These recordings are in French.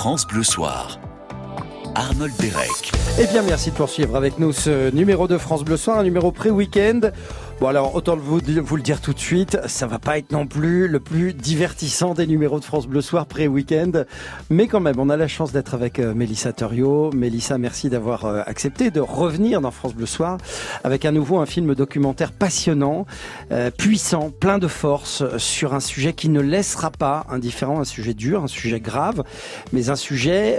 France Bleu Soir. Arnold Derek. Eh bien, merci de poursuivre avec nous ce numéro de France Bleu Soir, un numéro pré-week-end. Bon alors autant vous, vous le dire tout de suite, ça va pas être non plus le plus divertissant des numéros de France Bleu Soir pré-week-end, mais quand même on a la chance d'être avec euh, Mélissa Thurio. Mélissa, merci d'avoir euh, accepté de revenir dans France Bleu Soir avec à nouveau un film documentaire passionnant, euh, puissant, plein de force sur un sujet qui ne laissera pas indifférent, un sujet dur, un sujet grave, mais un sujet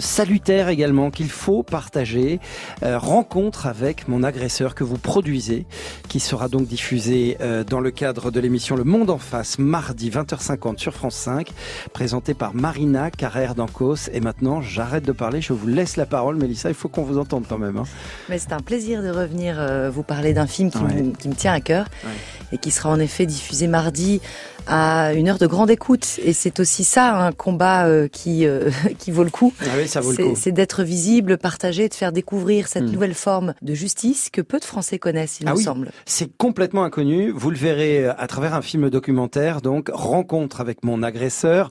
salutaire également qu'il faut partager. rencontre avec mon agresseur que vous produisez, qui sera donc diffusé euh, dans le cadre de l'émission Le Monde en face, mardi 20h50 sur France 5, présenté par Marina Carrère d'Ancos. Et maintenant, j'arrête de parler, je vous laisse la parole, Mélissa, il faut qu'on vous entende quand même. Hein. Mais c'est un plaisir de revenir euh, vous parler d'un film qui, me, tient à cœur et qui sera en effet diffusé mardi à une heure de grande écoute. Et c'est aussi ça un combat euh, qui euh, qui vaut le coup. Ah oui, ça vaut le coup. C'est d'être visible, partager, de faire découvrir cette hmm. nouvelle forme de justice que peu de Français connaissent, il ah me oui. semble. C'est complètement inconnu. Vous le verrez euh, à travers un film documentaire, donc Rencontre avec mon agresseur.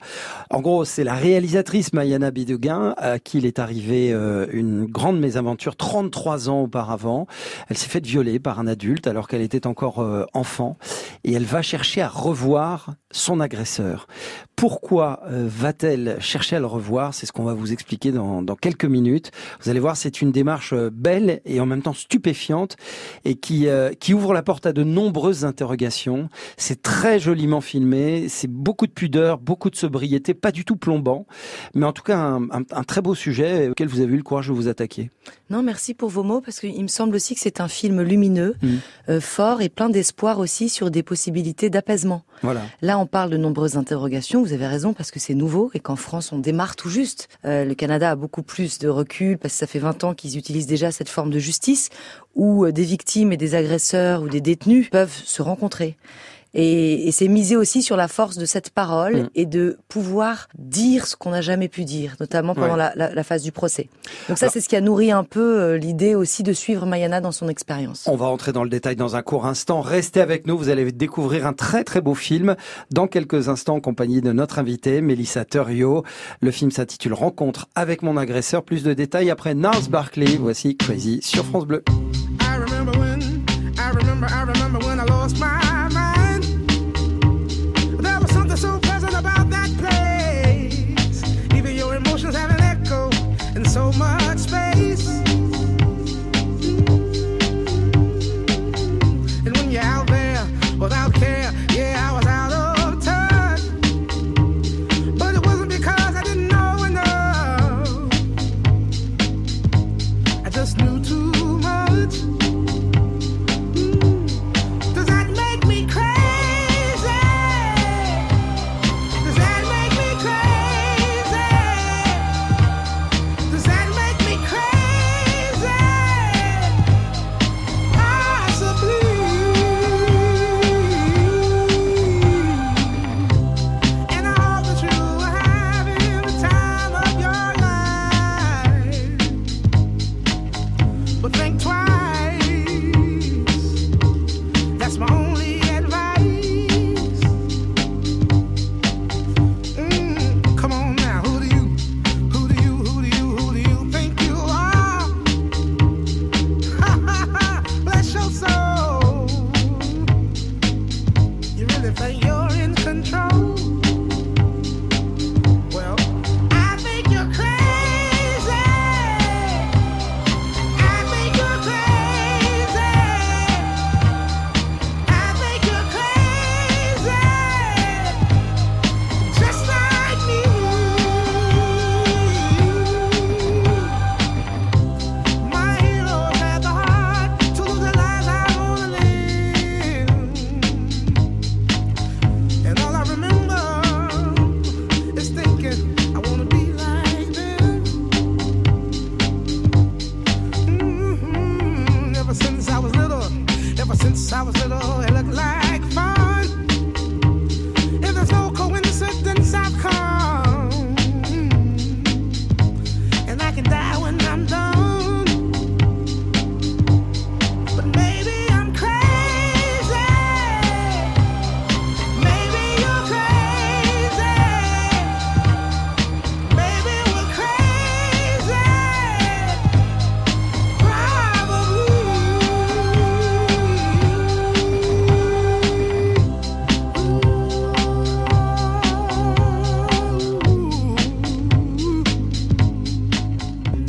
En gros, c'est la réalisatrice Mayana Biduguin à qui il est arrivé une grande mésaventure 33 ans auparavant. Elle s'est faite violer par un adulte alors qu'elle était encore enfant et elle va chercher à revoir son agresseur. Pourquoi euh, va-t-elle chercher à le revoir? C'est ce qu'on va vous expliquer dans, quelques minutes. Vous allez voir, c'est une démarche euh, belle et en même temps stupéfiante et qui, euh, qui ouvre la porte à de nombreuses interrogations. C'est très joliment filmé, c'est beaucoup de pudeur, beaucoup de sobriété, pas du tout plombant, mais en tout cas un, très beau sujet auquel vous avez eu le courage de vous attaquer. Non, merci pour vos mots parce qu'il me semble aussi que c'est un film lumineux, mmh. fort et plein d'espoir aussi sur des possibilités d'apaisement. Voilà. Là, on parle de nombreuses interrogations. Vous avez raison parce que c'est nouveau et qu'en France, on démarre tout juste. Euh, le Canada a beaucoup plus de recul parce que ça fait 20 ans qu'ils utilisent déjà cette forme de justice où euh, des victimes et des agresseurs ou des détenus peuvent se rencontrer. Et, et c'est miser aussi sur la force de cette parole mm. et de pouvoir dire ce qu'on n'a jamais pu dire, notamment pendant la, la, la, phase du procès. Donc ça, c'est ce qui a nourri un peu euh, l'idée aussi de suivre Mayana dans son expérience. On va entrer dans le détail dans un court instant. Restez avec nous, vous allez découvrir un très très beau film dans quelques instants en compagnie de notre invité, Mélissa Thurio. Le film s'intitule Rencontre avec mon agresseur. Plus de détails après Nars Barkley. Voici Crazy sur France Bleu. I remember when, I remember, I remember when I lost my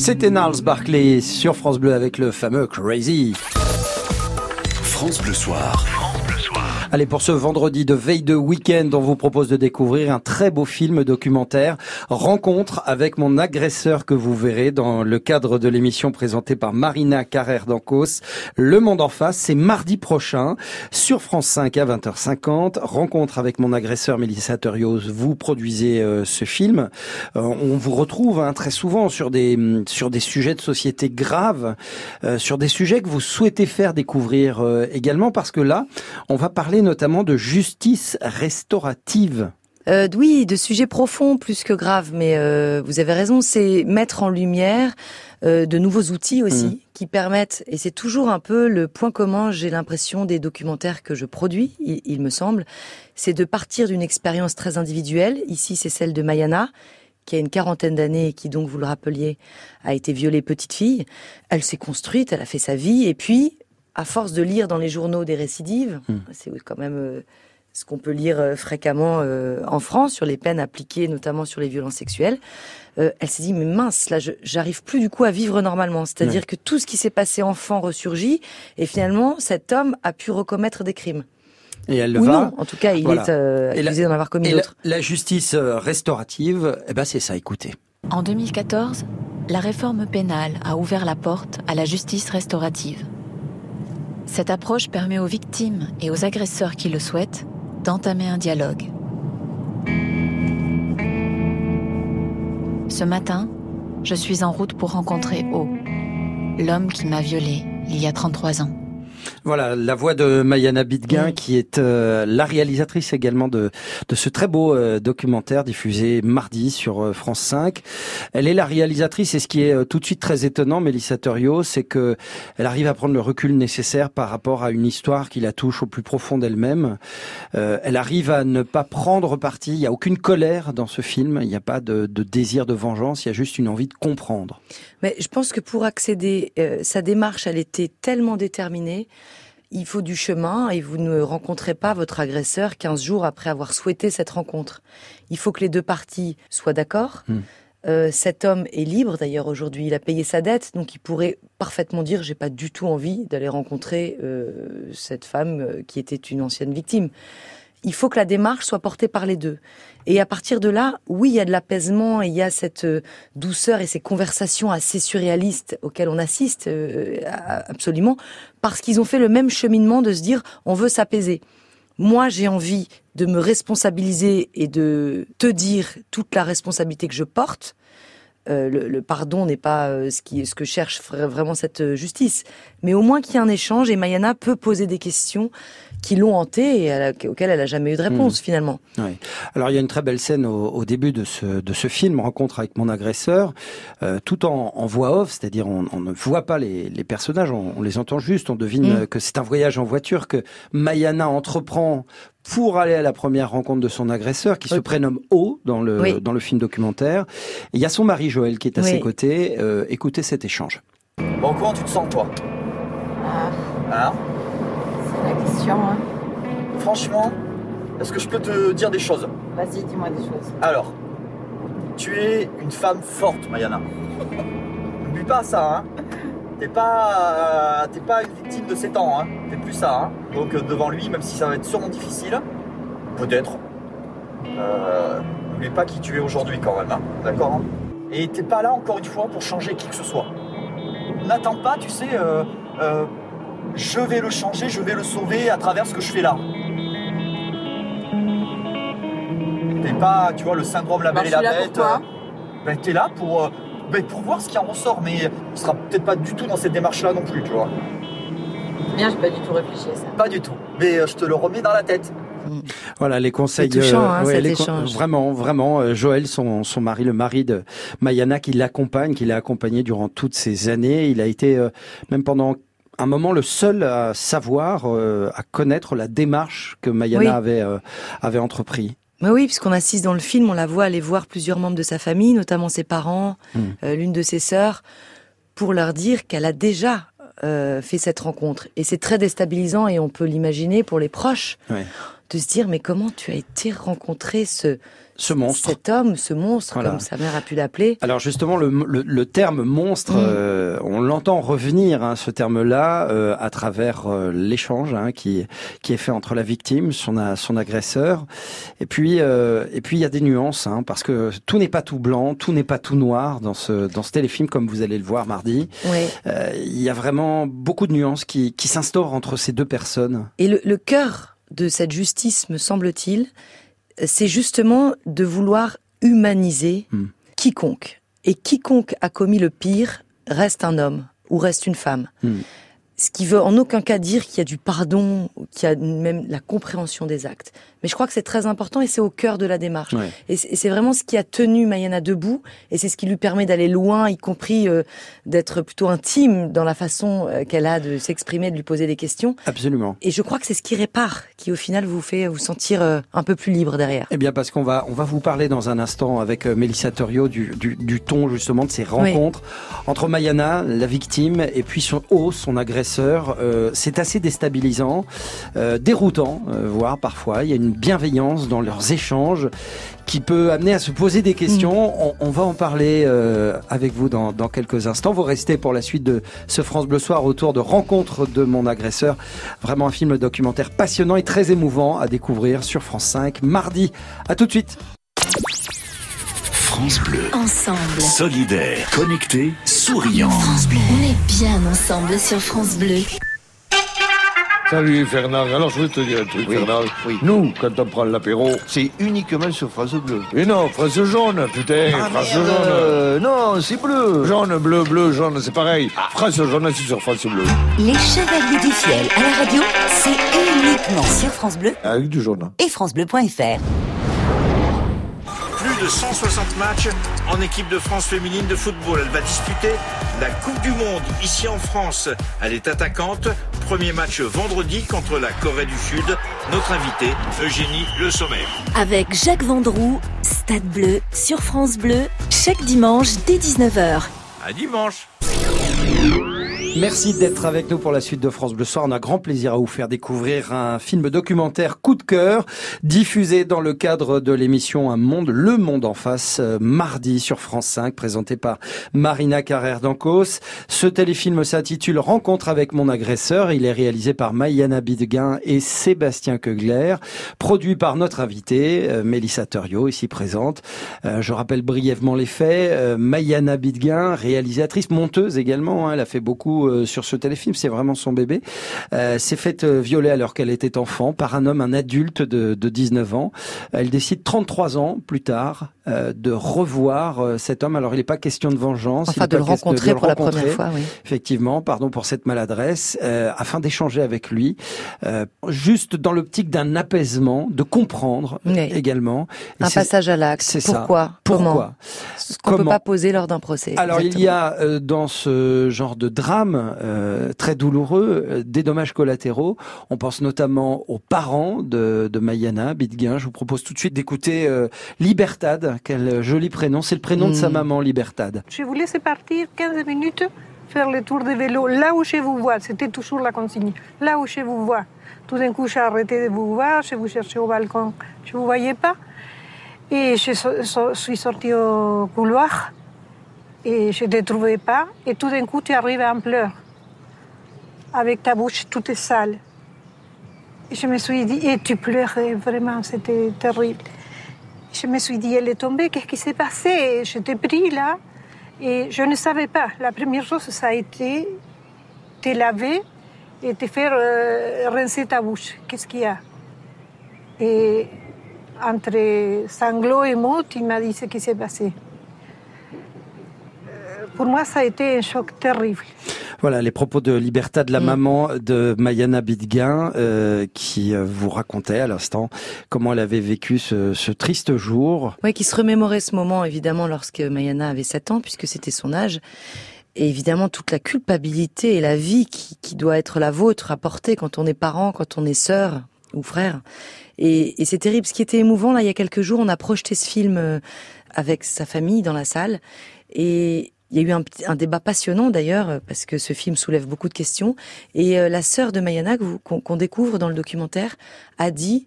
C'était Niles Barclay sur France Bleu avec le fameux Crazy. France Bleu Soir. Allez, pour ce vendredi de veille de week-end, on vous propose de découvrir un très beau film documentaire, Rencontre avec mon agresseur que vous verrez dans le cadre de l'émission présentée par Marina Carrère d'Ancos. Le Monde en face, c'est mardi prochain sur France 5 à 20h50. Rencontre avec mon agresseur Mélissa Terios. Vous produisez euh, ce film. Euh, on vous retrouve hein, très souvent sur des sur des sujets de société graves, euh, sur des sujets que vous souhaitez faire découvrir également parce que là, on va parler notamment de justice restaurative. Euh, oui, de sujets profonds plus que graves, mais euh, vous avez raison, c'est mettre en lumière euh, de nouveaux outils aussi mm. qui permettent, et c'est toujours un peu le point commun, j'ai l'impression, des documentaires que je produis, il, il me semble, c'est de partir d'une expérience très individuelle. Ici, c'est celle de Mayana, qui a une quarantaine d'années et qui donc, vous le rappeliez, a été violée petite fille. Elle s'est construite, elle a fait sa vie, et puis à force de lire dans les journaux des récidives, hmm. c'est quand même euh, ce qu'on peut lire euh, fréquemment euh, en France sur les peines appliquées, notamment sur les violences sexuelles, elle s'est dit mais mince, là, j'arrive plus du coup à vivre normalement. C'est-à-dire que tout ce qui s'est passé enfant ressurgit, et finalement, cet homme a pu recommettre des crimes. Et elle Ou va. Non, en tout cas, il est accusé d'en avoir commis d'autres. La, la, justice restaurative, eh ben c'est ça. Écoutez. En 2014, la réforme pénale a ouvert la porte à la justice restaurative. Cette approche permet aux victimes et aux agresseurs qui le souhaitent d'entamer un dialogue. Ce matin, je suis en route pour rencontrer O, l'homme qui m'a violée il y a 33 ans. Voilà, la voix de Mayana Bidguin, qui est euh, la réalisatrice également de, de ce très beau euh, documentaire diffusé mardi sur euh, France 5. Elle est la réalisatrice et ce qui est tout de suite très étonnant, Mélissa Thurio, c'est que elle arrive à prendre le recul nécessaire par rapport à une histoire qui la touche au plus profond d'elle-même. elle arrive à ne pas prendre parti, il n'y a aucune colère dans ce film, il n'y a pas de, de, désir de vengeance, il y a juste une envie de comprendre. Mais je pense que pour accéder, sa démarche, elle était tellement déterminée il faut du chemin et vous ne rencontrez pas votre agresseur 15 jours après avoir souhaité cette rencontre. Il faut que les deux parties soient d'accord. Hmm. Euh, cet homme est libre d'ailleurs aujourd'hui, il a payé sa dette, donc il pourrait parfaitement dire j'ai pas du tout envie d'aller rencontrer euh, cette femme euh, qui était une ancienne victime il faut que la démarche soit portée par les deux. Et à partir de là, oui, il y a de l'apaisement et il y a cette euh, douceur et ces conversations assez surréalistes auxquelles on assiste euh, absolument, parce qu'ils ont fait le même cheminement de se dire on veut s'apaiser. Moi, j'ai envie de me responsabiliser et de te dire toute la responsabilité que je porte. Euh, le, pardon n'est pas ce, qui, ce que cherche vraiment cette justice, mais au moins qu'il y ait un échange et Mayana peut poser des questions qui l'ont hanté et auxquelles elle n'a jamais eu de réponse hmm. finalement. Oui. Alors il y a une très belle scène au, début de ce, de ce film, rencontre avec mon agresseur, euh, tout en, en, voix off, c'est-à-dire on, on, ne voit pas les, les personnages, on, on, les entend juste, on devine hmm. que c'est un voyage en voiture que Mayana entreprend pour aller à la première rencontre de son agresseur, qui se prénomme O dans le, dans le film documentaire. il y a son mari Joël qui est à ses côtés. Euh, écoutez cet échange. Bon, comment tu te sens toi ah. Hein la question. Hein. Franchement, est-ce que je peux te dire des choses? Vas-y, dis-moi des choses. Alors, tu es une femme forte, Mayana. N'oublie pas ça, hein. T'es pas, t'es pas une victime de ces temps, hein. T'es plus ça, hein. Donc euh, devant lui, même si ça va être sûrement difficile, peut-être. Euh, n'oublie pas qui tu es aujourd'hui quand même, hein. D'accord hein. Et t'es pas là encore une fois pour changer qui que ce soit. N'attends pas, tu sais. Euh, je vais le changer, je vais le sauver à travers ce que je fais là. T'es pas, tu vois, le syndrome la belle et la bête. Euh, ben, t'es là pour, euh, ben, pour voir ce qui en ressort, mais tu seras peut-être pas du tout dans cette démarche-là non plus, tu vois. Bien, j'ai pas du tout réfléchi à ça. Pas du tout, mais euh, je te le remets dans la tête. Voilà les conseils. Touchant, hein, vraiment, vraiment, Joël, son, son mari, le mari de Mayana, qui l'accompagne, qui l'a accompagné durant toutes ces années. Il a été même pendant un moment le seul à savoir, euh, à connaître la démarche que Mayana avait, euh, avait entrepris. Mais oui, puisqu'on assiste dans le film, on la voit aller voir plusieurs membres de sa famille, notamment ses parents, hmm. euh, l'une de ses sœurs, pour leur dire qu'elle a déjà fait cette rencontre. Et c'est très déstabilisant et on peut l'imaginer pour les proches. de se dire mais comment tu as été rencontrer ce ce monstre. Cet homme, ce monstre, Voilà. comme sa mère a pu l'appeler. Alors justement, le, le, le terme monstre, Mm. euh, on l'entend revenir, hein, ce terme-là, euh, à travers euh, l'échange hein, qui qui est fait entre la victime, son son agresseur, et puis euh, et puis il y a des nuances, hein, parce que tout n'est pas tout blanc, tout n'est pas tout noir dans ce dans ce téléfilm, comme vous allez le voir mardi. Ouais. Euh, il y a vraiment beaucoup de nuances qui qui s'instaurent entre ces deux personnes. Et le, le cœur de cette justice, me semble-t-il, c'est justement de vouloir humaniser Hmm. quiconque. Et quiconque a commis le pire reste un homme ou reste une femme. Hmm. Ce qui veut en aucun cas dire qu'il y a du pardon, qu'il y a même la compréhension des actes. Mais je crois que c'est très important et c'est au cœur de la démarche. Ouais. Et c'est vraiment ce qui a tenu Mayana debout et c'est ce qui lui permet d'aller loin, y compris euh, d'être plutôt intime dans la façon euh, qu'elle a de s'exprimer, de lui poser des questions. Absolument. Et je crois que c'est ce qui répare, qui au final vous fait vous sentir euh, un peu plus libre derrière. Eh bien, parce qu'on va, on va vous parler dans un instant avec euh, Mélissa Thurio du, du, du ton justement de ces rencontres entre Mayana, la victime, et puis son haut, son agresseur. Euh, c'est assez déstabilisant, euh, déroutant, euh, voire parfois. Il y a une bienveillance dans leurs échanges qui peut amener à se poser des questions. On, on va en parler euh, avec vous dans, dans quelques instants. Vous restez pour la suite de ce France Bleu Soir autour de Rencontre de mon agresseur. Vraiment un film documentaire passionnant et très émouvant à découvrir sur France 5 mardi. À tout de suite. France Bleu. Ensemble. Solidaire, connecté, souriant. On est bien ensemble sur France Bleu. Salut Fernand, alors je veux te dire un truc Oui, Fernand. oui. Nous, quand on prend l'apéro, C'est uniquement sur France Bleu. mais non, France jaune, putain, Ah, France merde, jaune. euh, non, c'est bleu. Jaune, bleu, bleu, jaune, c'est pareil. France jaune, c'est sur France Bleu. Les Chevaliers du Fiel à la radio, c'est uniquement sur France Bleu Avec du jaune. et francebleu.fr. Plus de 160 matchs en équipe de France féminine de football. Elle va disputer la Coupe du Monde ici en France. Elle est attaquante. Premier match vendredi contre la Corée du Sud. Notre invité, Eugénie Le Sommer. Avec Jacques Vendroux, Stade Bleu sur France Bleu, chaque dimanche dès 19h. À dimanche. Merci d'être avec nous pour la suite de France Bleu Soir. On a grand plaisir à vous faire découvrir un film documentaire coup de cœur diffusé dans le cadre de l'émission Un Monde, Le Monde en face, euh, mardi sur France 5, présenté par Marina Carrère d'Ancos. Ce téléfilm s'intitule Rencontre avec mon agresseur. Il est réalisé par Mayana Bidguin et Sébastien Keugler, produit par notre invitée, euh, Mélissa Thurio, ici présente. Euh, je rappelle brièvement les faits. Mayana Bidguin, réalisatrice, monteuse également, hein, elle a fait beaucoup euh, sur ce téléfilm, c'est vraiment son bébé, euh, s'est faite euh, violer alors qu'elle était enfant par un homme, un adulte de, de 19 ans. Elle décide 33 ans plus tard euh, de revoir euh, cet homme. Alors il n'est pas question de vengeance, Enfin, de le question rencontrer le pour la première fois, oui. effectivement, pardon pour cette maladresse, euh, afin d'échanger avec lui, euh, juste dans l'optique d'un apaisement, de comprendre Oui. également. Et Un passage à l'acte. c'est ça. Pourquoi? Comment? Pourquoi Ce qu'on peut Comment? pas poser lors d'un procès. alors il y a euh, dans ce genre de drame euh, très douloureux euh, des dommages collatéraux. On pense notamment aux parents de, de Mayana Bidguin. Je vous propose tout de suite d'écouter euh, Libertad, quel joli prénom. C'est le prénom de sa Mm. maman, Libertad. Je vous laisse partir 15 minutes faire le tour de vélo là où je vous vois. C'était toujours la consigne. Là où je vous vois. Tout d'un coup, j'ai arrêté de vous voir. Je vous cherchais au balcon. Je ne vous voyais pas. Et je so- so- suis sortie au couloir. Et je ne te trouvais pas. Et tout d'un coup, tu arrives en pleurs. Avec ta bouche toute sale. Et je me suis dit, et tu pleurais vraiment, c'était terrible. Je me suis dit, elle est tombée, qu'est-ce qui s'est passé? Je t'ai pris là. Et je ne savais pas. La première chose, ça a été te laver et te faire euh, rincer ta bouche. Qu'est-ce qu'il y a? Et entre sanglots et mots, il m'a dit ce qui s'est passé. Pour moi, ça a été un choc terrible. Voilà les propos de Libertad, la Mm. maman de Mayana Bidguin, euh, qui euh, vous racontait à l'instant comment elle avait vécu ce, ce triste jour. Oui, qui se remémorait ce moment, évidemment, lorsque Mayana avait 7 ans, puisque c'était son âge. Et évidemment, toute la culpabilité et la vie qui, qui doit être la vôtre à porter quand on est parent, quand on est sœur ou frère. Et, et c'est terrible. Ce qui était émouvant, là, il y a quelques jours, on a projeté ce film euh, avec sa famille dans la salle. Et il y a eu un, débat passionnant d'ailleurs, euh, parce que ce film soulève beaucoup de questions. Et euh, la sœur de Mayana, qu'on découvre dans le documentaire, a dit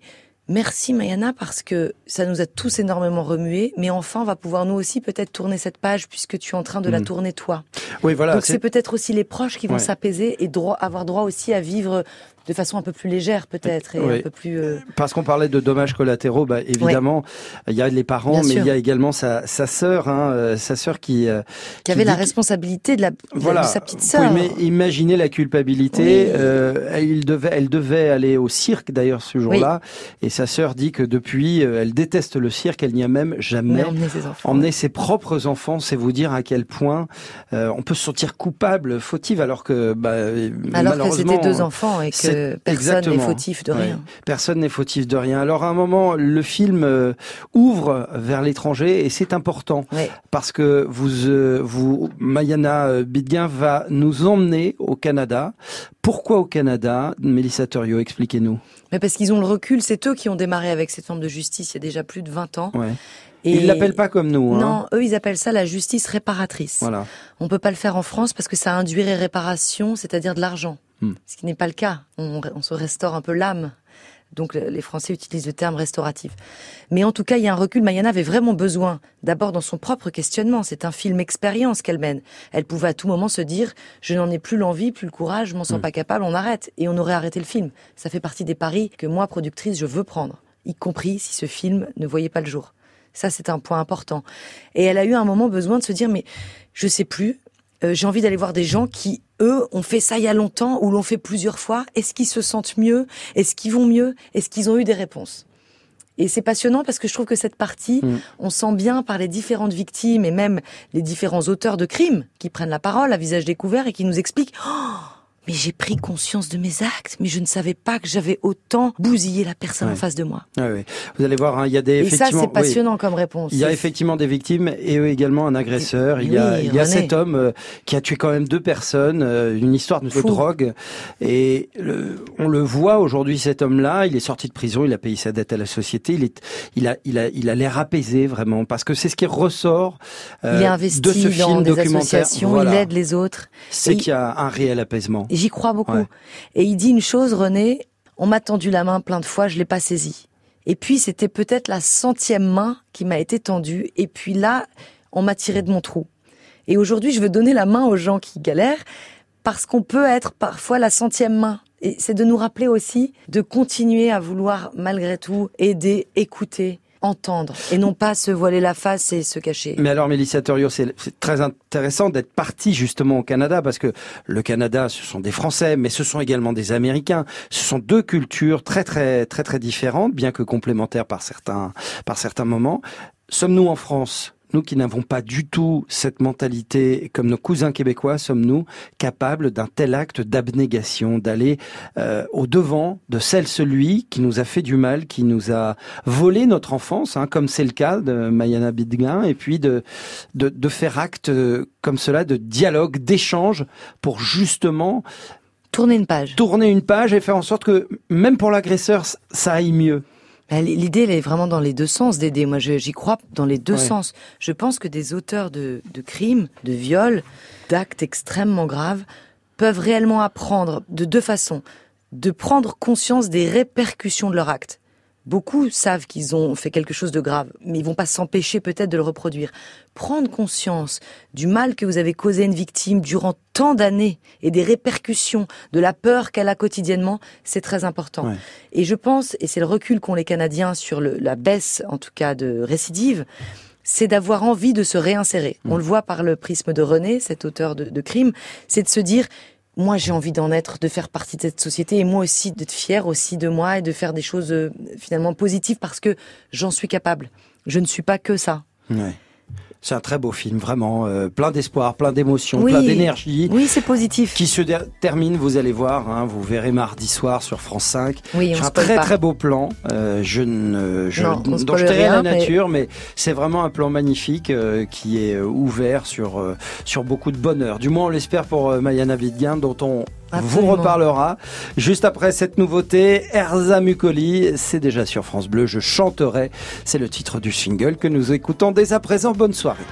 Merci Mayana parce que ça nous a tous énormément remué, mais enfin on va pouvoir nous aussi peut-être tourner cette page puisque tu es en train de la Mm. tourner toi. Oui, voilà. Donc c'est peut-être aussi les proches qui vont Ouais. s'apaiser et droit, avoir droit aussi à vivre de façon un peu plus légère peut-être et Oui. un peu plus. euh, Parce qu'on parlait de dommages collatéraux, bah, évidemment, il y a les parents, Bien mais il y a également sa, sa sœur, hein, euh, sa sœur qui, euh, qui avait la responsabilité de, la, voilà. de sa petite sœur. Oui, mais imaginez la culpabilité. Oui. Euh, elle devait, elle devait aller au cirque d'ailleurs ce jour-là, et sa sœur dit que depuis, elle déteste le cirque. Elle n'y a même jamais Mais emmener ses enfants. emmené ses propres enfants. C'est vous dire à quel point euh, on peut se sentir coupable, fautive, alors que, bah, Alors que c'était deux enfants et que personne n'est fautif de rien. Personne n'est fautif de rien. Alors à un moment, le film euh, ouvre vers l'étranger et c'est important parce que vous, euh, vous, Mayana euh, Bidguin va nous emmener au Canada. Pourquoi au Canada, Mélissa Torio, expliquez-nous. Mais parce qu'ils ont le recul, c'est eux qui ont démarré avec cette forme de justice il y a déjà plus de 20 ans. Ouais. Et- Ils l'appellent pas comme nous. Hein. Non, eux ils appellent ça la justice réparatrice. Voilà. On peut pas le faire en France parce que ça induirait réparation, c'est-à-dire de l'argent. Hmm. Ce qui n'est pas le cas. On, on se restaure un peu l'âme. Donc le- les Français utilisent le terme restauratif. Mais en tout cas, il y a un recul. Mayana avait vraiment besoin, d'abord dans son propre questionnement. C'est un film expérience qu'elle mène. Elle pouvait à tout moment se dire, je n'en ai plus l'envie, plus le courage, je m'en sens pas capable, on arrête. Et on aurait arrêté le film. Ça fait partie des paris que moi, productrice, je veux prendre. Y compris si ce film ne voyait pas le jour. Ça, c'est un point important. Et elle a eu un moment besoin de se dire, mais je sais plus, euh, j'ai envie d'aller voir des gens qui, eux, ont fait ça il y a longtemps ou l'ont fait plusieurs fois. Est-ce qu'ils se sentent mieux? Est-ce qu'ils vont mieux? Est-ce qu'ils ont eu des réponses? Et c'est passionnant parce que je trouve que cette partie, on sent bien par les différentes victimes et même les différents auteurs de crimes qui prennent la parole à visage découvert et qui nous expliquent Oh, mais j'ai pris conscience de mes actes, mais je ne savais pas que j'avais autant bousillé la personne Ouais. en face de moi. Ouais, ouais. Vous allez voir, hein, il y a des Et ça, effectivement. c'est oui. passionnant comme réponse. Il y a C'est- effectivement des victimes et eux également un agresseur. il y a, oui, il y a cet homme euh, qui a tué quand même deux personnes, euh, une histoire de Fou. drogue. Et le- on le voit aujourd'hui, cet homme-là, il est sorti de prison, il a payé sa dette à la société, il est, il a, il a, il a l'air apaisé vraiment parce que c'est ce qui ressort euh, il est investi de ce dans film des documentaire. associations, Voilà. il aide les autres. C'est qu'il y a un réel apaisement. Et J'y crois beaucoup. Ouais. Et il dit une chose, René, on m'a tendu la main plein de fois, je l'ai pas saisie. Et puis c'était peut-être la centième main qui m'a été tendue. Et puis là, on m'a tiré de mon trou. Et aujourd'hui, je veux donner la main aux gens qui galèrent parce qu'on peut être parfois la centième main. Et c'est de nous rappeler aussi de continuer à vouloir malgré tout aider, écouter, entendre et non pas se voiler la face et se cacher. Mais alors, Mélissa c'est c'est très intéressant d'être parti justement au Canada parce que le Canada, ce sont des Français, mais ce sont également des Américains. Ce sont deux cultures très très très très différentes, bien que complémentaires par certains par certains moments. Sommes-nous en France? Nous qui n'avons pas du tout cette mentalité comme nos cousins québécois, sommes-nous capables d'un tel acte d'abnégation, d'aller euh, au devant de celle celui qui nous a fait du mal, qui nous a volé notre enfance, hein, comme c'est le cas de Mayana Bidguin, et puis de, de, de faire acte euh, comme cela de dialogue, d'échange, pour justement tourner une page, tourner une page et faire en sorte que même pour l'agresseur, ça aille mieux. Bah, L'idée, elle est vraiment dans les deux sens d'aider. Moi, j'y crois dans les deux Ouais. sens. Je pense que des auteurs de, de crimes, de viols, d'actes extrêmement graves, peuvent réellement apprendre de deux façons. De prendre conscience des répercussions de leur acte. Beaucoup savent qu'ils ont fait quelque chose de grave, mais ils vont pas s'empêcher peut-être de le reproduire. Prendre conscience du mal que vous avez causé à une victime durant tant d'années et des répercussions de la peur qu'elle a quotidiennement, c'est très important. Ouais. Et je pense, et c'est le recul qu'ont les Canadiens sur le- la baisse, en tout cas, de récidive, c'est d'avoir envie de se réinsérer. On le voit par le prisme de René, cet auteur de, de crime, c'est de se dire, moi j'ai envie d'en être, de faire partie de cette société, et moi aussi d'être fier aussi de moi et de faire des choses euh, finalement positives parce que j'en suis capable. Je ne suis pas que ça. C'est un très beau film, vraiment, euh, plein d'espoir, plein d'émotion, Oui. plein d'énergie. Oui, c'est positif. Qui se termine, vous allez voir, hein, vous verrez mardi soir sur France 5. Oui, on un très pas. très beau plan. Euh, je ne, je, Non, on dont je la rien, mais- nature, mais, c'est vraiment un plan magnifique euh, qui est ouvert sur sur beaucoup de bonheur. Du moins, on l'espère pour Mayana Vidguin, dont on vous reparlera juste après cette nouveauté. Erza Mukoli, c'est déjà sur France Bleu. Je chanterai. C'est le titre du single que nous écoutons dès à présent. Bonne soirée.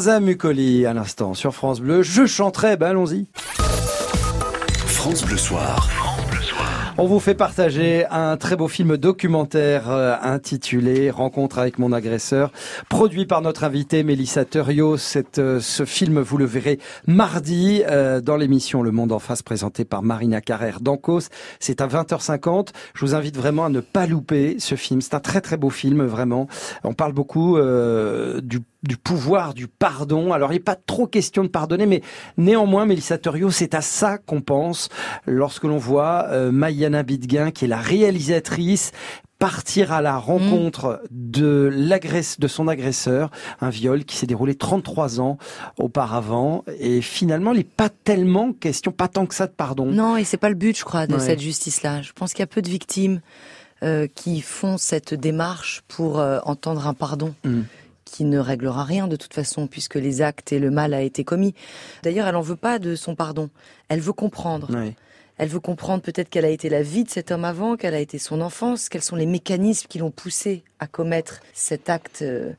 Erza Mukoli à l'instant sur France Bleu. Je chanterai, ben allons-y. France Bleu Soir. On vous fait partager un très beau film documentaire euh, intitulé Rencontre avec mon agresseur, produit par notre invité Mélissa Thurio. Cette, euh, ce film, vous le verrez mardi euh, dans l'émission Le Monde en face présentée par Marina Carrère d'Ancos. C'est à 20h50. Je vous invite vraiment à ne pas louper ce film. C'est un très très beau film, vraiment. On parle beaucoup euh, du du pouvoir du pardon. Alors, il n'est pas trop question de pardonner, mais néanmoins, Mélissa Thurio, c'est à ça qu'on pense lorsque l'on voit euh, Mayana Bidguin, qui est la réalisatrice, partir à la rencontre de l'agresse de son agresseur, un viol qui s'est déroulé 33 ans auparavant et finalement il n'est pas tellement question pas tant que ça de pardon. Non, et c'est pas le but, je crois, de Ouais. cette justice-là. Je pense qu'il y a peu de victimes euh, qui font cette démarche pour euh, entendre un pardon. Mm. Qui ne réglera rien de toute façon puisque les actes et le mal a été commis. D'ailleurs, elle en veut pas de son pardon. Elle veut comprendre. Elle veut comprendre peut-être quelle a été la vie de cet homme avant, quelle a été son enfance, quels sont les mécanismes qui l'ont poussé à commettre cet acte euh,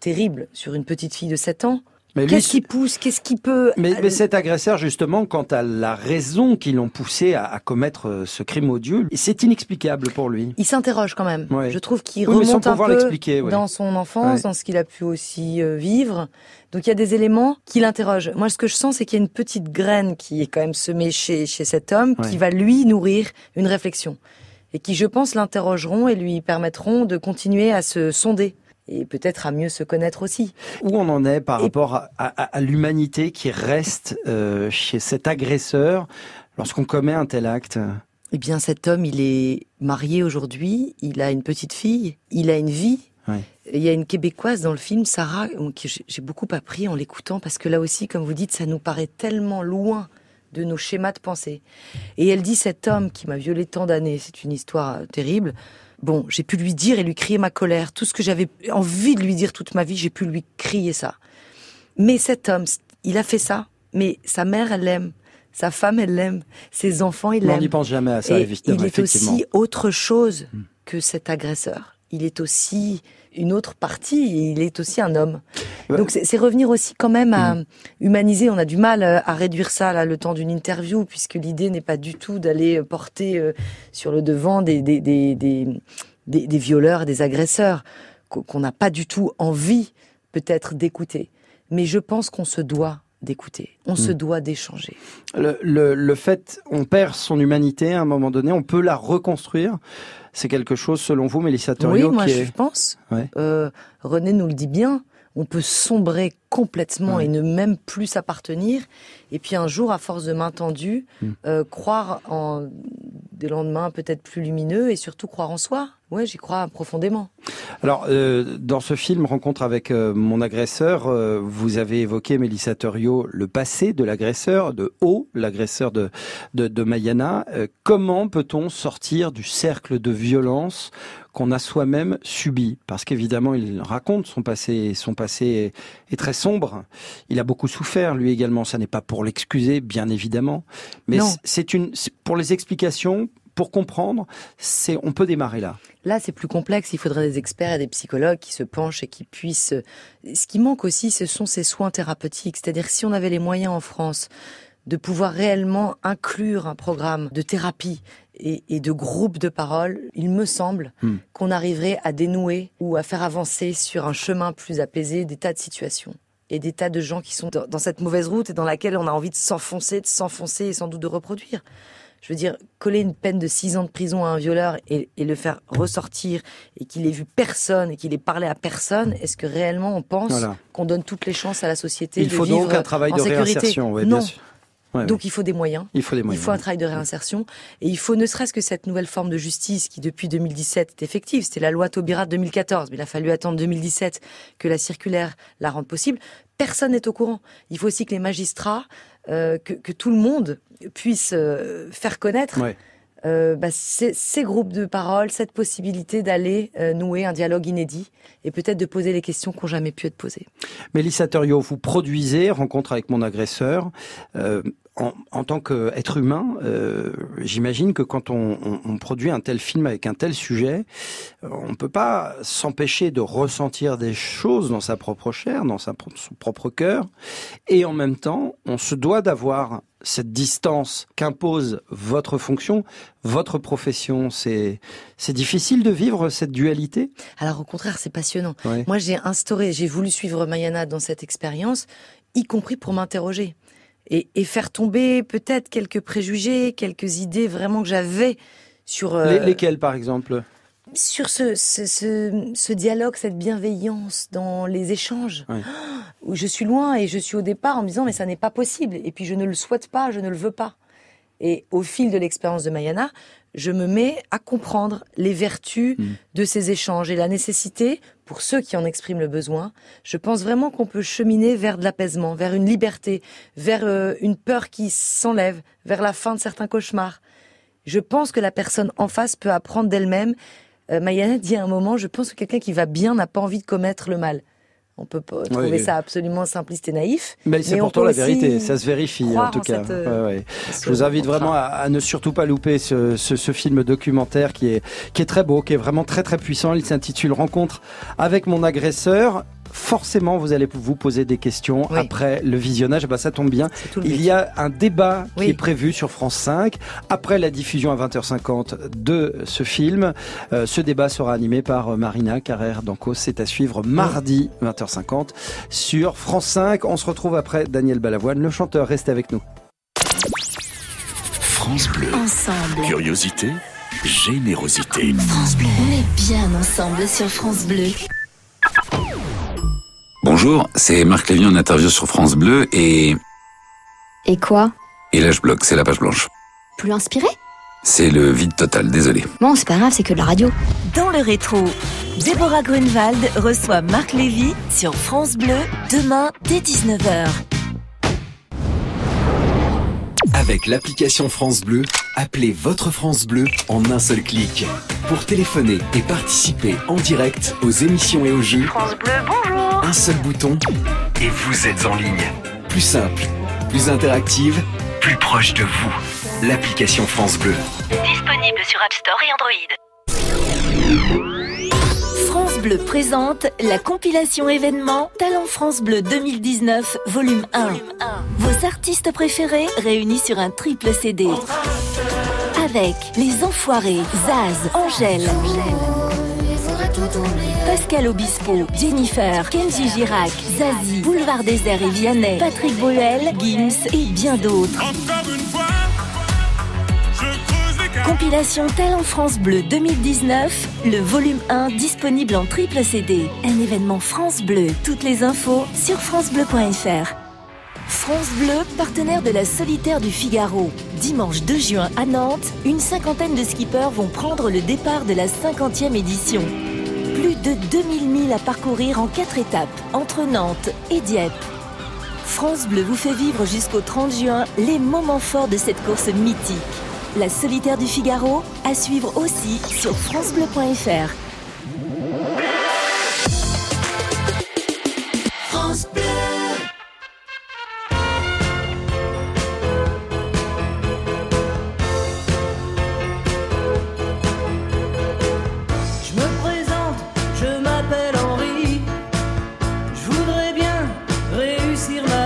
terrible sur une petite fille de 7 ans. Mais lui, Qu'est-ce qui pousse Qu'est-ce qui peut Mais, euh, mais cet agresseur, justement, quant à la raison qui l'ont poussé à, à commettre euh, ce crime odieux, c'est inexplicable pour lui. Il s'interroge quand même. Ouais. Je trouve qu'il Oui, remonte un peu ouais. dans son enfance, Ouais. dans ce qu'il a pu aussi euh, vivre. Donc il y a des éléments qui l'interrogent. Moi, ce que je sens, c'est qu'il y a une petite graine qui est quand même semée chez, chez cet homme, qui va lui nourrir une réflexion. et qui, je pense, l'interrogeront et lui permettront de continuer à se sonder et peut-être à mieux se connaître aussi. Où on en est par rapport à, à, à l'humanité qui reste euh, chez cet agresseur lorsqu'on commet un tel acte? Eh bien, cet homme, il est marié aujourd'hui, il a une petite fille, il a une vie. Il y a une québécoise dans le film, Sarah, que j'ai beaucoup appris en l'écoutant parce que là aussi, comme vous dites, ça nous paraît tellement loin de nos schémas de pensée. Et elle dit cet homme qui m'a violé tant d'années, c'est une histoire terrible. Bon, j'ai pu lui dire et lui crier ma colère, tout ce que j'avais envie de lui dire toute ma vie, j'ai pu lui crier ça. Mais cet homme, il a fait ça, mais sa mère, elle l'aime. Sa femme, elle l'aime. Ses enfants, ils l'aiment. On n'y pense jamais à ça, et évidemment. Il est aussi autre chose que cet agresseur. Il est aussi une autre partie, il est aussi un homme. Donc c'est revenir aussi quand même à mmh. humaniser. On a du mal euh, à réduire ça là, le temps d'une interview, puisque l'idée n'est pas du tout d'aller porter euh, sur le devant des, des, des, des, des violeurs, des agresseurs, qu'on n'a pas du tout envie peut-être d'écouter. Mais je pense qu'on se doit d'écouter. On mmh. se doit d'échanger. Le, le, le, fait, on perd son humanité à un moment donné, on peut la reconstruire. C'est quelque chose, selon vous, Mélissa Torio, Oui, moi qui je est... pense. Ouais. Euh, René nous le dit bien. On peut sombrer complètement Ouais. et ne même plus s'appartenir. Et puis un jour, à force de main tendue, Mm. euh, croire en des lendemains peut-être plus lumineux et surtout croire en soi. Ouais, j'y crois profondément. Alors, euh, dans ce film, Rencontre avec euh, mon agresseur, euh, vous avez évoqué, Mélissa Torio, le passé de l'agresseur, de O, l'agresseur de, de, de Mayana. Comment peut-on sortir du cercle de violence qu'on a soi-même subi Parce qu'évidemment, il raconte son passé, son passé est, est très sombre. Il a beaucoup souffert, lui également. Ça n'est pas pour l'excuser, bien évidemment. Mais c'est une, pour les explications, pour comprendre, c'est, on peut démarrer là. Là, c'est plus complexe. Il faudrait des experts et des psychologues qui se penchent et qui puissent. Ce qui manque aussi, ce sont ces soins thérapeutiques. C'est-à-dire, si on avait les moyens en France de pouvoir réellement inclure un programme de thérapie et, et de groupe de parole, il me semble Hmm. qu'on arriverait à dénouer ou à faire avancer sur un chemin plus apaisé des tas de situations et des tas de gens qui sont dans, dans cette mauvaise route et dans laquelle on a envie de s'enfoncer, de s'enfoncer et sans doute de reproduire. Je veux dire, coller une peine de six ans de prison à un violeur et, et le faire ressortir et qu'il ait vu personne et qu'il ait parlé à personne, est-ce que réellement on pense Voilà. qu'on donne toutes les chances à la société Il de faut vivre donc un travail en de sécurité? réinsertion, ouais, Non. bien sûr. Ouais, Donc ouais. il faut des moyens. il faut des Il moyens. faut un travail de réinsertion et il faut ne serait-ce que cette nouvelle forme de justice qui depuis 2017 est effective. C'était la loi Taubira de 2014, mais il a fallu attendre 2017 que la circulaire la rende possible. Personne n'est au courant. Il faut aussi que les magistrats, euh, que, que tout le monde puisse euh, faire connaître Ouais. euh, bah, ces, ces groupes de parole, cette possibilité d'aller euh, nouer un dialogue inédit et peut-être de poser les questions qui n'ont jamais pu être posées. Mélissa Torio, vous produisez Rencontre avec mon agresseur. Euh, en, en tant qu'être humain, euh, j'imagine que quand on, on- on produit un tel film avec un tel sujet, euh, on ne peut pas s'empêcher de ressentir des choses dans sa propre chair, dans sa, son propre cœur. Et en même temps, on se doit d'avoir cette distance qu'impose votre fonction, votre profession. C'est c'est difficile de vivre cette dualité? Alors au contraire, c'est passionnant. Ouais. Moi, j'ai instauré, j'ai voulu suivre Mayana dans cette expérience, y compris pour m'interroger et, et faire tomber peut-être quelques préjugés, quelques idées vraiment que j'avais sur euh, Les- lesquels, par exemple? sur ce, ce, ce, ce dialogue, cette bienveillance dans les échanges. Ouais. Où je suis loin et je suis au départ en me disant mais ça n'est pas possible et puis je ne le souhaite pas, je ne le veux pas. Et au fil de l'expérience de Mayana, je me mets à comprendre les vertus Mm. de ces échanges et la nécessité, pour ceux qui en expriment le besoin, je pense vraiment qu'on peut cheminer vers de l'apaisement, vers une liberté, vers euh, une peur qui s'enlève, vers la fin de certains cauchemars. Je pense que la personne en face peut apprendre d'elle-même. Euh, Mayana dit à un moment, je pense que quelqu'un qui va bien n'a pas envie de commettre le mal. On peut pas trouver Oui. ça absolument simpliste et naïf. Mais c'est pourtant la vérité, ça se vérifie en tout en cas. cette, euh, Ouais, ouais. ce Je vous invite vraiment à, à ne surtout pas louper ce, ce, ce film documentaire qui est, qui est très beau, qui est vraiment très très puissant. Il s'intitule Rencontre avec mon agresseur. Forcément, vous allez vous poser des questions Oui. après le visionnage. Bah, ça tombe bien. Il y a un débat qui Oui. est prévu sur France 5 après la diffusion à 20h50 de ce film. Euh, ce débat sera animé par euh, Marina Carrère d'Ancos. C'est à suivre mardi 20h50 sur France 5. On se retrouve après Daniel Balavoine, le chanteur. Restez avec nous. France Bleu. Ensemble. Curiosité, générosité. France Bleu. On est bien ensemble sur France Bleu. Bonjour, c'est Marc Lévy en interview sur France Bleu et... Et quoi? Et là je bloque, c'est la page blanche. Plus inspiré? C'est le vide total, désolé. Bon, c'est pas grave, c'est que de la radio. Dans le rétro, Déborah Grunewald reçoit Marc Lévy sur France Bleu demain dès 19h. Avec l'application France Bleu, appelez votre France Bleu en un seul clic. Pour téléphoner et participer en direct aux émissions et aux jeux, France Bleu, bonjour un seul bouton et vous êtes en ligne. Plus simple, plus interactive, plus proche de vous. L'application France Bleu. Disponible sur App Store et Android. France Bleu présente la compilation événement Talent France Bleu 2019, volume 1. Vos artistes préférés réunis sur un triple CD. Avec Les Enfoirés, Zaz, Angèle, Pascal Obispo, Jennifer, Kenji Girac, Zazie, Boulevard Désert et Vianney, Patrick Boel, Gims et bien d'autres. Compilation Talent France Bleu 2019, le volume 1 disponible en triple CD. Un événement France Bleu. Toutes les infos sur francebleu.fr. France Bleu, partenaire de la Solitaire du Figaro. Dimanche 2 juin à Nantes, une cinquantaine de skippers vont prendre le départ de la 50e édition. Plus de 2000 milles à parcourir en 4 étapes, entre Nantes et Dieppe. France Bleu vous fait vivre jusqu'au 30 juin les moments forts de cette course mythique. La solitaire du Figaro, à suivre aussi sur francebleu.fr. ma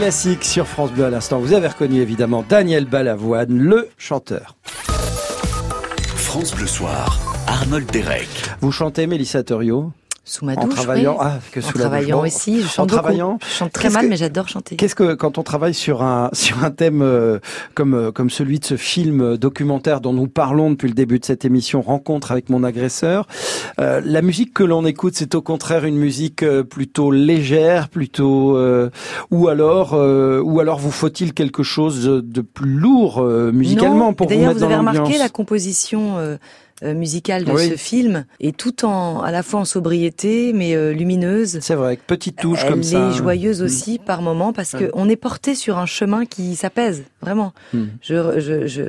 classique sur France Bleu à l'instant. Vous avez reconnu évidemment Daniel Balavoine, le chanteur. France Bleu Soir, Arnold Derek. Vous chantez Mélissa Torio Sous ma En douche, travaillant, oui. ah, que en sous la douche. travaillant aussi, je en chante beaucoup. travaillant, Je chante très mal, que- mais j'adore chanter. Qu'est-ce que quand on travaille sur un sur un thème euh, comme euh, comme celui de ce film euh, documentaire dont nous parlons depuis le début de cette émission Rencontre avec mon agresseur, euh, la musique que l'on écoute c'est au contraire une musique euh, plutôt légère, plutôt euh, ou alors euh, ou alors vous faut-il quelque chose de plus lourd euh, musicalement Non, pour vous D'ailleurs, mettre vous avez remarqué la composition musicale de Oui. ce film est tout en à la fois en sobriété mais euh, lumineuse. C'est vrai, avec petite touche Elle comme ça. est joyeuse Mm. aussi par moment parce que on est porté sur un chemin qui s'apaise vraiment. Mm. Je, je, je,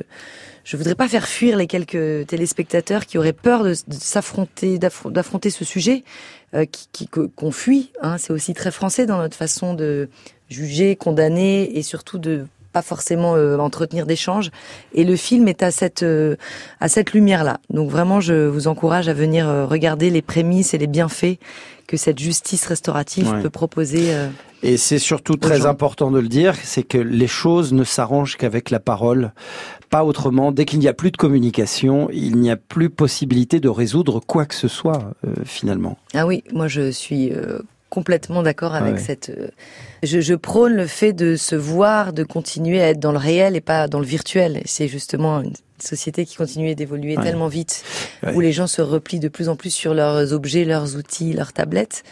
je voudrais pas faire fuir les quelques téléspectateurs qui auraient peur de, de s'affronter, d'affro- d'affronter ce sujet euh, qui, qu'on fuit. Hein. C'est aussi très français dans notre façon de juger, condamner et surtout de pas forcément euh, entretenir d'échanges. Et le film est à cette euh, à cette lumière-là. Donc vraiment, je vous encourage à venir euh, regarder les prémices et les bienfaits que cette justice restaurative Ouais. peut proposer. Et c'est surtout très important de le dire, c'est que les choses ne s'arrangent qu'avec la parole, pas autrement. Dès qu'il n'y a plus de communication, il n'y a plus possibilité de résoudre quoi que ce soit, euh, finalement. Ah oui, moi je suis euh, complètement d'accord avec Ouais. cette. euh, je, je prône le fait de se voir, de continuer à être dans le réel et pas dans le virtuel. C'est justement une société qui continue d'évoluer Ouais. tellement vite, Ouais. où les gens se replient de plus en plus sur leurs objets, leurs outils, leurs tablettes.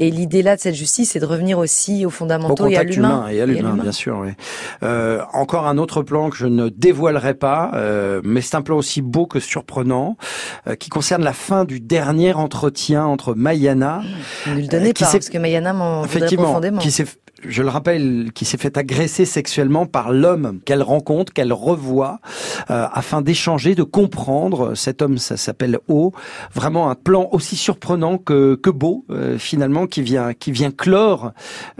Et l'idée là de cette justice, c'est de revenir aussi aux Au fondamentaux et à l'humain. humain et à l'humain, bien sûr. Oui. Euh, encore un autre plan que je ne dévoilerai pas, euh, mais c'est un plan aussi beau que surprenant, euh, qui concerne la fin du dernier entretien entre Mayana. Ne le donnez euh, pas, parce que Mayana m'en voudrait Effectivement, profondément. qui s'est, je le rappelle, qui s'est fait agresser sexuellement par l'homme qu'elle rencontre, qu'elle revoit, euh, afin d'échanger, de comprendre. Cet homme, ça s'appelle O. Vraiment un plan aussi surprenant que, que beau, euh, finalement, qui vient, qui vient clore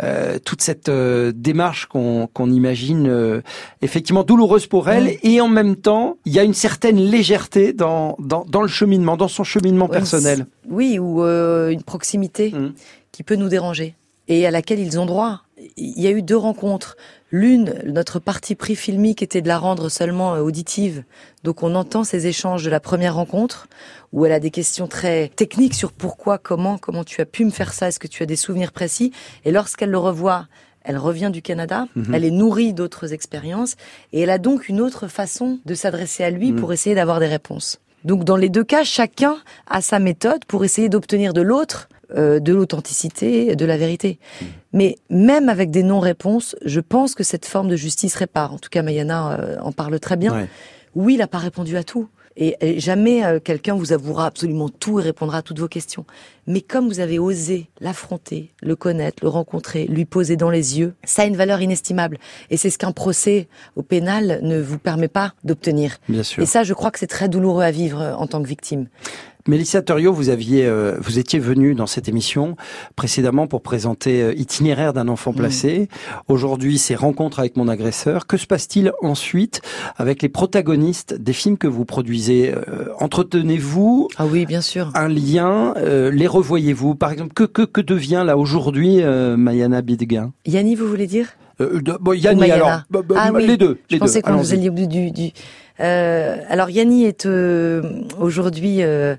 euh, toute cette démarche qu'on, imagine effectivement douloureuse pour elle, et en même temps, il y a une certaine légèreté dans, dans, dans le cheminement, dans son cheminement Ouais, personnel. Oui, ou une proximité Mmh. qui peut nous déranger et à laquelle ils ont droit. Il y a eu deux rencontres. L'une, notre parti pris filmique était de la rendre seulement euh, auditive. Donc on entend ces échanges de la première rencontre où elle a des questions très techniques sur pourquoi, comment, comment tu as pu me faire ça, est-ce que tu as des souvenirs précis? Et lorsqu'elle le revoit, elle revient du Canada, Mhm. elle est nourrie d'autres expériences et elle a donc une autre façon de s'adresser à lui Mhm. pour essayer d'avoir des réponses. Donc dans les deux cas, chacun a sa méthode pour essayer d'obtenir de l'autre euh, de l'authenticité, de la vérité. Mais même avec des non-réponses, je pense que cette forme de justice répare. En tout cas, Mayana euh, en parle très bien. Ouais. Oui, il n'a pas répondu à tout. Et, et jamais euh, quelqu'un vous avouera absolument tout et répondra à toutes vos questions. Mais comme vous avez osé l'affronter, le connaître, le rencontrer, lui poser dans les yeux, ça a une valeur inestimable. Et c'est ce qu'un procès au pénal ne vous permet pas d'obtenir. Bien sûr. Et ça, je crois que c'est très douloureux à vivre euh, en tant que victime. Mélissa Torio, vous aviez, euh, vous étiez venue dans cette émission précédemment pour présenter euh, Itinéraire d'un enfant placé. Aujourd'hui, c'est Rencontre avec mon agresseur. Que se passe-t-il ensuite avec les protagonistes des films que vous produisez Euh, Entretenez-vous Ah oui, bien sûr. un lien Euh, Les revoyez-vous? Par exemple, que que que devient là aujourd'hui euh, Mayana Bidguin? Yanni, vous voulez dire? Euh, de- bon, Ou Yanni, alors, bah, bah, Ah oui, les deux. Je les pensais qu'on faisait du, du- Euh, alors Yanni est euh, aujourd'hui euh,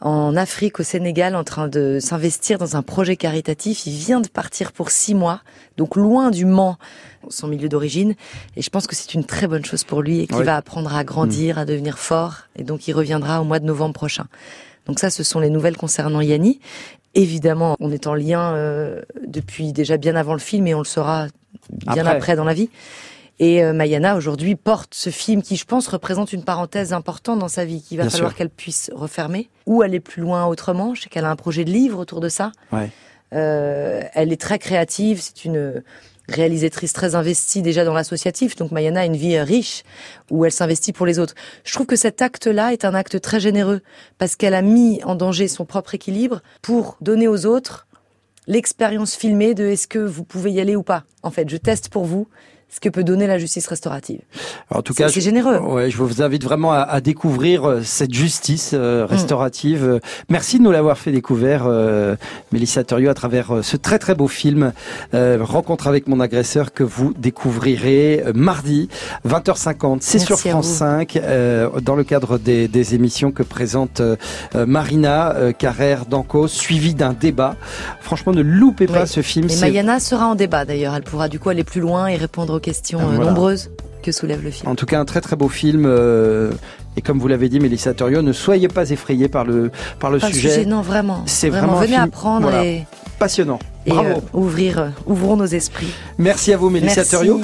en Afrique, au Sénégal, en train de s'investir dans un projet caritatif. Il vient de partir pour six mois, donc loin du Mans, son milieu d'origine. Et je pense que c'est une très bonne chose pour lui et qu'il Oui. va apprendre à grandir, à devenir fort. Et donc il reviendra au mois de novembre prochain. Donc ça, ce sont les nouvelles concernant Yanni. Évidemment, on est en lien euh, depuis déjà bien avant le film et on le sera bien Après. après, dans la vie. Et euh, Mayana aujourd'hui porte ce film qui, je pense, représente une parenthèse importante dans sa vie, qu'il va Bien falloir qu'elle puisse refermer ou aller plus loin autrement. Je sais qu'elle a un projet de livre autour de ça. Ouais. Euh, elle est très créative, c'est une réalisatrice très investie déjà dans l'associatif. Donc Mayana a une vie euh, riche où elle s'investit pour les autres. Je trouve que cet acte-là est un acte très généreux parce qu'elle a mis en danger son propre équilibre pour donner aux autres l'expérience filmée de est-ce que vous pouvez y aller ou pas. En fait, je teste pour vous. Ce que peut donner la justice restaurative. En tout cas, c'est généreux. Ouais, je vous invite vraiment à, à découvrir euh, cette justice euh, Mm. restaurative. Euh, Merci de nous l'avoir fait découvrir, euh, Mélissa Thuriot, à travers euh, ce très très beau film euh, Rencontre avec mon agresseur que vous découvrirez euh, mardi 20h50. C'est sur France vous. 5 euh, dans le cadre des, des émissions que présente Marina Carrère d'Anco, suivi d'un débat. Franchement, ne loupez pas ce film. Et Mayana sera en débat d'ailleurs. Elle pourra du coup aller plus loin et répondre aux questions Ah, euh, voilà. nombreuses que soulève le film. En tout cas, un très très beau film. euh, et comme vous l'avez dit, Mélissa Thuriot, ne soyez pas effrayés par le, par le sujet. non, vraiment. C'est Vraiment, vraiment venez film- apprendre voilà. et, Passionnant. et, Bravo. euh, ouvrir, euh, ouvrons nos esprits. Merci à vous, Mélissa Merci. Thuriot.